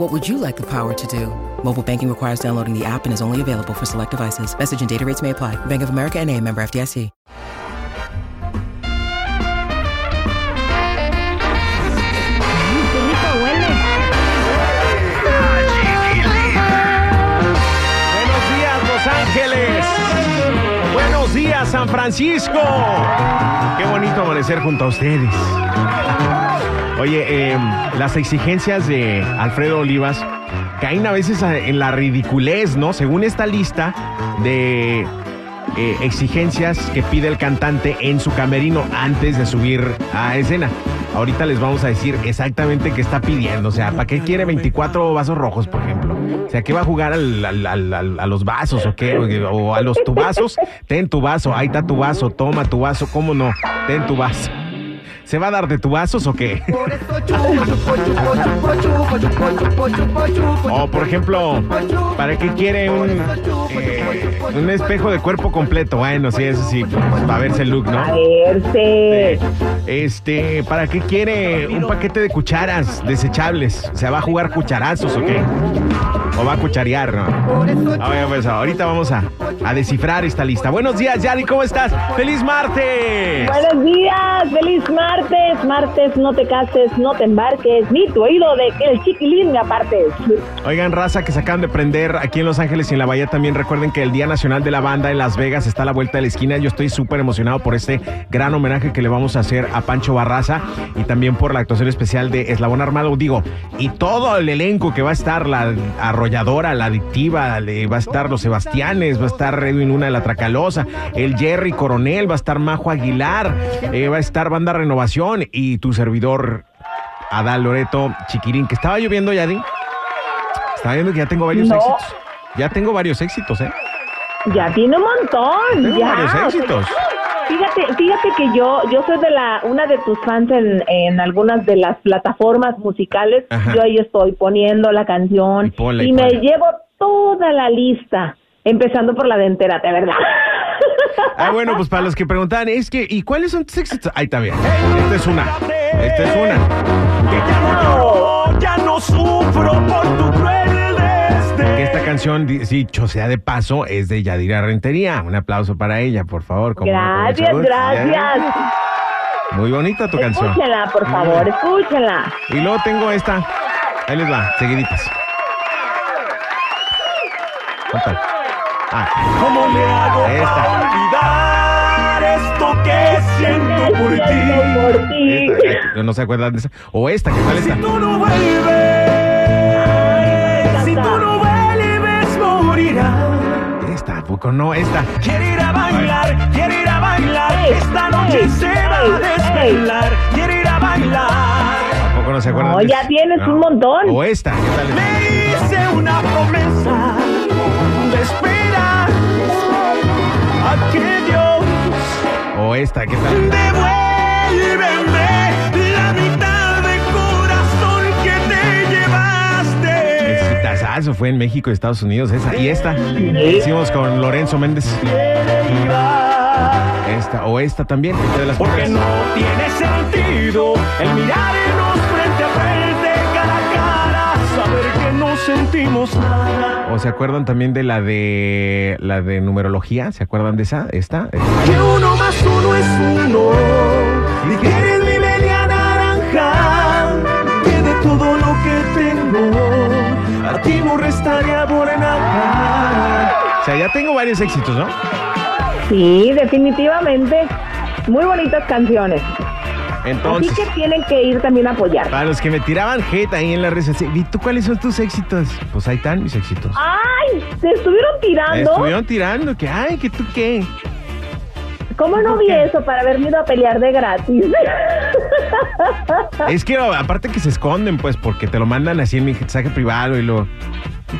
What would you like the power to do? Mobile banking requires downloading the app and is only available for select devices. Message and data rates may apply. Bank of America and a member FDIC. Buenos días, Los Ángeles. Buenos días, San Francisco. Qué bonito amanecer junto a ustedes. Oye, eh, las exigencias de Alfredo Olivas caen a veces en la ridiculez, ¿no? Según esta lista de eh, exigencias que pide el cantante en su camerino antes de subir a escena. Ahorita les vamos a decir exactamente qué está pidiendo. O sea, ¿para qué quiere 24 vasos rojos, por ejemplo? O sea, ¿qué va a jugar a los vasos o qué? O, a los tu vasos. Ten tu vaso, ahí está tu vaso, toma tu vaso, ¿cómo no? Ten tu vaso. ¿Se va a dar de tu vasos o qué? O por ejemplo, ¿para qué quiere un, eh, un espejo de cuerpo completo? Bueno, sí, eso sí, pues, va a verse el look, ¿no? verse. Este, ¿para qué quiere un paquete de cucharas desechables? ¿Se va a jugar cucharazos o qué? ¿O va a cucharear, no? Bueno, pues ahorita vamos a, a descifrar esta lista. Buenos días, Yari, ¿cómo estás? ¡Feliz martes! Buenos días, feliz martes. Martes, no te cases, no te embarques, ni tu oído de que el chiquilín me apartes. Oigan, raza que se acaban de prender aquí en Los Ángeles y en la Bahía también. Recuerden que el Día Nacional de la Banda en Las Vegas está a la vuelta de la esquina. Yo estoy súper emocionado por este gran homenaje que le vamos a hacer a Pancho Barraza y también por la actuación especial de Eslabón Armado. Digo, y todo el elenco que va a estar, la arrolladora, la adictiva, le- va a estar los Sebastianes, va a estar Edwin Luna de la Tracalosa, el Jerry Coronel, va a estar Majo Aguilar, eh, va a estar Banda Renovación y tu servidor Adal Loreto Chiquirín, que estaba lloviendo, Yadi. Estaba viendo que ya tengo varios No. éxitos. Ya tengo varios éxitos, ¿eh? Ya tiene un montón. Tengo ya. varios o sea, éxitos. Fíjate, fíjate que yo, yo soy de la, una de tus fans en, en algunas de las plataformas musicales. Ajá. Yo ahí estoy poniendo la canción Y ponla, y y me ponla. llevo toda la lista, empezando por la de entérate, ¿verdad? Ah, bueno, pues para los que preguntaban, es que, ¿y cuáles son tus éxitos? Ahí está bien. Esta es una. Esta es una. Canción, di- dicho sea de paso, es de Yadira Rentería. Un aplauso para ella, por favor. gracias, gracias. Muy bonita tu canción. Escúchenla, por favor, escúchenla. Y luego tengo esta. Ahí les va, seguiditas. Ah, ¿Cómo le hago Esta. para olvidar esto que siento por ti? Siento por ti. esta, no se acuerdan de esa. O esta, ¿qué tal esta? Si tú no vuelves, si tú no vuelves. Esta, ¿a poco no, esta. Quiere ir a bailar, quiere ir a bailar. Ey, Esta noche ey, se va a ey, desvelar. Quiere ir a bailar. ¿A poco no se acuerdan No, de ya tienes un montón. O esta, ¿qué tal? Le hice una promesa de esperar a que Dios O esta, ¿qué tal? Exitazazo, fue en México y Estados Unidos esa. Y esta, hicimos con Lorenzo Méndez. Esta, o esta también. esta de las Porque primeras. no tiene sentido el mirarnos frente a frente, cara a cara, saber que no sentimos nada. ¿O se acuerdan también de la de la de numerología? ¿Se acuerdan de esa? ¿Esta? Que uno más uno es uno. Y que eres mi media naranja. Que de todo tengo, a ti no restaría por nada. O sea, ya tengo varios éxitos, ¿no? Sí, definitivamente. Muy bonitas canciones. Entonces, Así que tienen que ir también a apoyar. para los que me tiraban hate ahí en la red social, ¿y tú cuáles son tus éxitos? Pues ahí están mis éxitos. ¡Ay! Se estuvieron Me tirando. estuvieron tirando, que ay, que tú qué. ¿Cómo no vi eso para haberme ido a pelear de gratis? Es que aparte que se esconden, pues, porque te lo mandan así en mi mensaje privado y lo.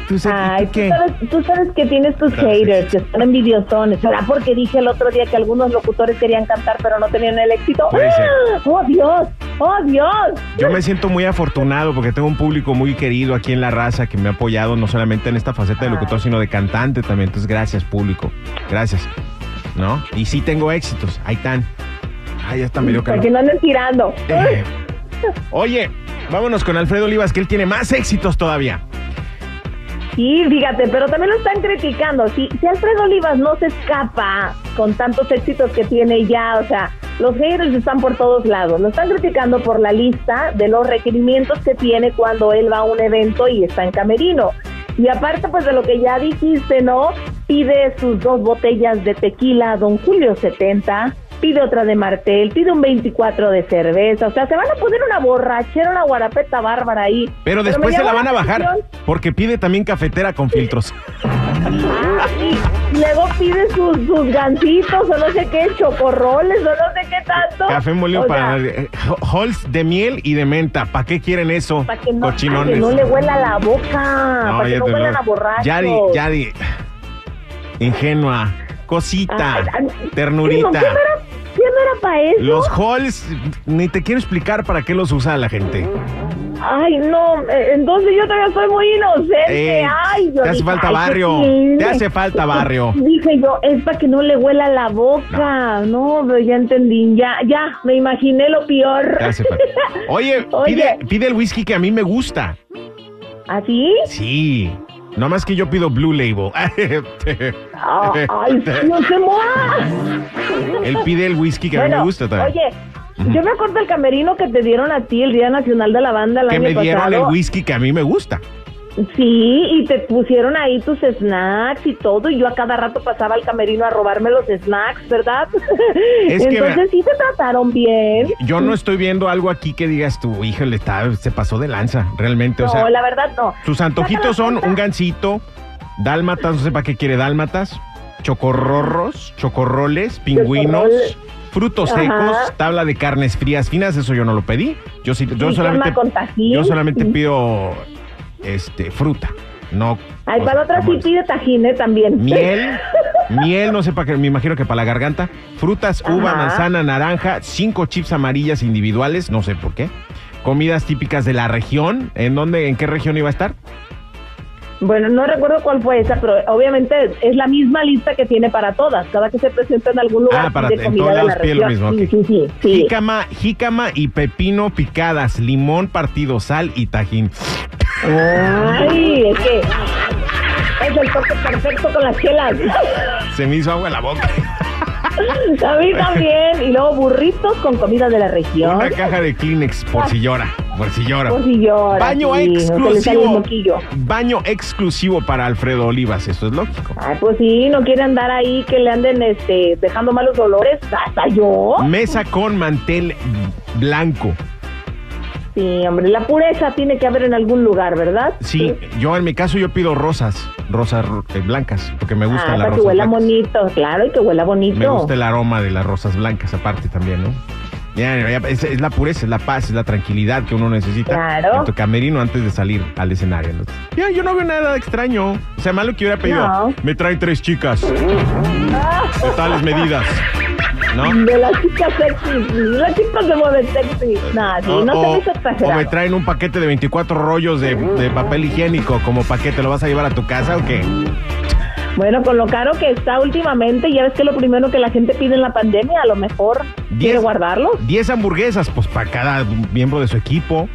¿Tú, sé- Ay, tú tú qué? sabes, tú sabes que tienes tus Claro, haters, sí. que están envidiosones. ¿Será porque dije el otro día que algunos locutores querían cantar pero no tenían el éxito? ¡Ah! ¡Oh, Dios! ¡Oh, Dios! Yo me siento muy afortunado porque tengo un público muy querido aquí en La Raza que me ha apoyado no solamente en esta faceta de locutor, sino de cantante también. Entonces, gracias, público. Gracias. ¿No? Y sí tengo éxitos. Ahí están. Ay, ya está medio Para calor. que no anden tirando. Eh, Oye, vámonos con Alfredo Olivas, que él tiene más éxitos todavía. Sí, fíjate, pero también lo están criticando. Si, si Alfredo Olivas no se escapa con tantos éxitos que tiene ya, o sea, los haters están por todos lados. Lo están criticando por la lista de los requerimientos que tiene cuando él va a un evento y está en camerino. Y aparte, pues de lo que ya dijiste, ¿no? Pide sus dos botellas de tequila Don Julio 70, pide otra de Martel, pide un 24 de cerveza. O sea, se van a poner una borrachera, una guarapeta bárbara ahí. Pero después se la van a bajar atención porque pide también cafetera con filtros. Ah, y luego pide sus, sus gancitos o no sé qué, chocorroles o no sé qué tanto. Café molido O para sea, eh, Halls de miel y de menta. ¿Para qué quieren eso? para que no, para Cochinones. que no le huela la boca, para que no huelan a borracho. Yadi, Yadi. Ingenua. Cosita. Ternurita. ¿qué no era, qué no era para eso? Los halls, ni te quiero explicar para qué los usa la gente. Ay, no, eh, entonces yo todavía soy muy inocente. Eh, Ay, yo te hace dije, falta ay, ¿qué barrio, te hace falta barrio. Dije yo, es para que no le huela la boca. No, pero ya entendí, ya, ya, me imaginé lo peor. Te hace falta. Oye, Oye. Pide, pide el whisky que a mí me gusta. ¿Así? Sí. No más que yo pido Blue Label. Ah, ay, no se mueva. Él pide el whisky que a mí me gusta también. Oye, yo me acuerdo del camerino que te dieron a ti el Día Nacional de la Banda el que año me dieron pasado. el whisky que a mí me gusta. Sí, y te pusieron ahí tus snacks y todo, y yo a cada rato pasaba al camerino a robarme los snacks, ¿verdad? Es que, Entonces sí te trataron bien. Yo no estoy viendo algo aquí que digas tú, híjole, está, se pasó de lanza, realmente. No, o sea, la verdad no. sus antojitos son un gansito, dálmatas, no sé para qué quiere dálmatas, chocorrorros, chocorroles, pingüinos, frutos Ajá. secos, tabla de carnes frías finas, eso yo no lo pedí. Yo sí, yo solamente, yo solamente pido este fruta, no. Ay, para otra sí pide tajín, ¿eh? También. Miel, miel, no sé para qué, me imagino que para la garganta. Frutas, uva, Ajá. manzana, naranja, cinco chips amarillas individuales, no sé por qué. Comidas típicas de la región. ¿En dónde, en qué región iba a estar? Bueno, no recuerdo cuál fue esa, pero obviamente es la misma lista que tiene para todas. Cada que se presenta en algún lugar Ah, para- pide en comida todos de la lados pide lo región. mismo, Sí, ok. sí, sí, sí. Jícama, jícama y pepino picadas, limón partido, sal y tajín. Ay, es que es el toque perfecto con las chelas. Se me hizo agua en la boca. A mí también. Y luego burritos con comida de la región. Una caja de Kleenex por si llora, por si llora. Por si llora, Baño sí, exclusivo. Baño exclusivo para Alfredo Olivas, eso es lógico. Ay, pues sí, no quiere andar ahí que le anden este, dejando malos olores. Hasta yo. Mesa con mantel blanco. Sí, hombre, la pureza tiene que haber en algún lugar, ¿verdad? Sí, yo en mi caso yo pido rosas, rosas eh, blancas, porque me gustan Ah, las para que huela blancas. bonito, claro, y que huela bonito. Me gusta el aroma de las rosas blancas aparte también, ¿no? Ya, es, es la pureza, es la paz, es la tranquilidad que uno necesita Claro. en tu camerino antes de salir al escenario. ¿no? Ya, yo no veo nada extraño. O sea, malo que hubiera pedido. No. Me traen tres chicas de tales medidas. ¿No? De las chicas sexy, las chicas se mueven sexy. Nah, sí, O- no o- hizo o me traen un paquete de 24 rollos de, de papel higiénico como paquete. ¿Lo vas a llevar a tu casa o qué? Bueno, con lo caro que está últimamente, ya ves que lo primero que la gente pide en la pandemia, a lo mejor quiere Diez- guardarlos. 10 hamburguesas, pues para cada miembro de su equipo.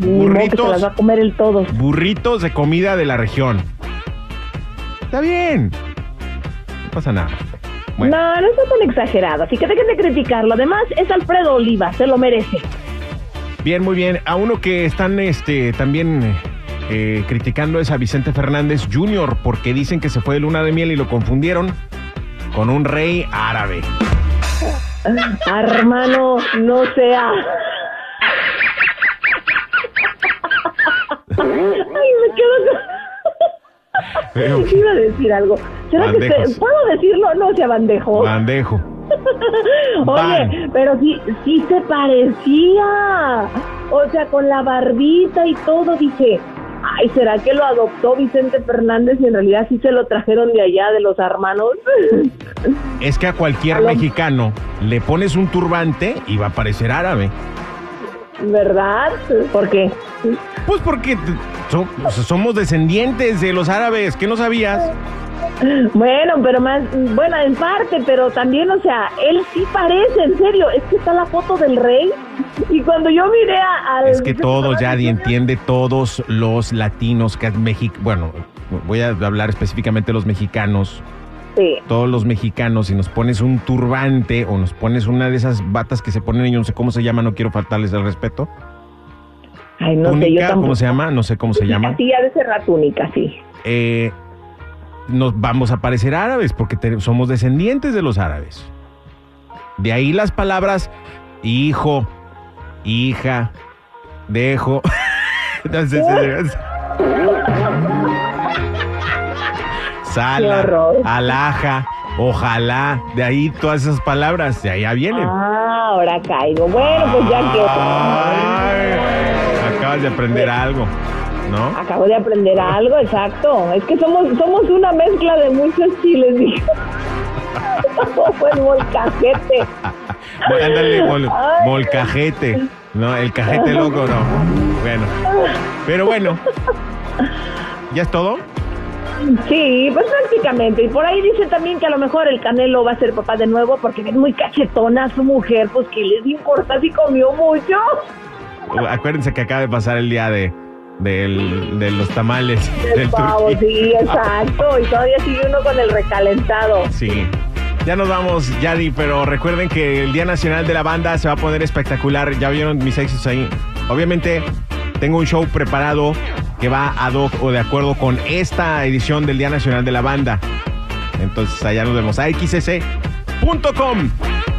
Se las va a comer el todo. Burritos de comida de la región. Está bien. No pasa nada. Bueno, No, no está tan exagerado, así que dejen de criticarlo. Además, es Alfredo Oliva, se lo merece. bien, muy bien. A uno que están este, también eh, criticando es a Vicente Fernández Jr. porque dicen que se fue de luna de miel y lo confundieron con un rey árabe. Hermano, no sea. Ay, me quedo Pero, con... Iba a decir algo. ¿Será que se... puedo decirlo? No sea bandejo. bandejo. Oye, Van. pero sí, sí se parecía. O sea, con la barbita y todo, dije, Ay, ¿será que lo adoptó Vicente Fernández y en realidad sí se lo trajeron de allá, de los hermanos? Es que a cualquier Aló. mexicano le pones un turbante y va a parecer árabe. ¿Verdad? ¿Por qué? Pues porque so- somos descendientes de los árabes, ¿qué no sabías? Bueno, pero más, bueno, en parte, pero también, o sea, él sí parece, en serio, es que está la foto del rey y cuando yo miré a, al... Es que todos ya di- entiende, todos los latinos que México, bueno, voy a hablar específicamente de los mexicanos, Sí, todos los mexicanos, si nos pones un turbante o nos pones una de esas batas que se ponen, yo no sé cómo se llama, no quiero faltarles el respeto. Ay, no sé, yo tampoco. ¿cómo se llama? No sé cómo se llama. Sí, ha de ser la túnica, sí. Eh, nos vamos a parecer árabes porque te- somos descendientes de los árabes. De ahí las palabras hijo, hija, dejo. Entonces, Sala, alaja, ojalá, de ahí todas esas palabras, de allá vienen. Ah, ahora caigo. Bueno, pues ya que... Acabas de aprender algo, ¿no? Acabo de aprender algo, exacto. Es que somos somos una mezcla de muchos chiles, dijo. Como el molcajete. Bueno, Ándale, mol- molcajete. No, el cajete loco no. Bueno. Pero bueno. ¿Ya es todo? Sí, pues prácticamente. Y por ahí dice también que a lo mejor el Canelo va a ser papá de nuevo porque es muy cachetona su mujer. Pues que les importa si comió mucho. Acuérdense que acaba de pasar el día de, del- de los tamales El del pavo, turquí. sí, exacto. Y todavía sigue uno con el recalentado. Sí. Ya nos vamos, Yadi, pero recuerden que el Día Nacional de la Banda se va a poner espectacular. Ya vieron mis éxitos ahí. Obviamente, tengo un show preparado que va ad hoc o de acuerdo con esta edición del Día Nacional de la Banda. Entonces, allá nos vemos. AXS.com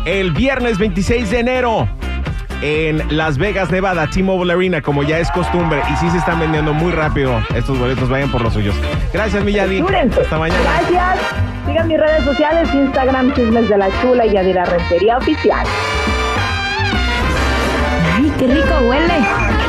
el viernes 26 de enero en Las Vegas, Nevada, T-Mobile Arena, como ya es costumbre. Y sí se están vendiendo muy rápido estos boletos. Vayan por los suyos. Gracias, mi Yadi. Apúrense. Hasta mañana. Gracias. Sigan mis redes sociales, Instagram, Chismes de la Chula y Yadira Rentería Oficial. ¡Ay, qué rico huele!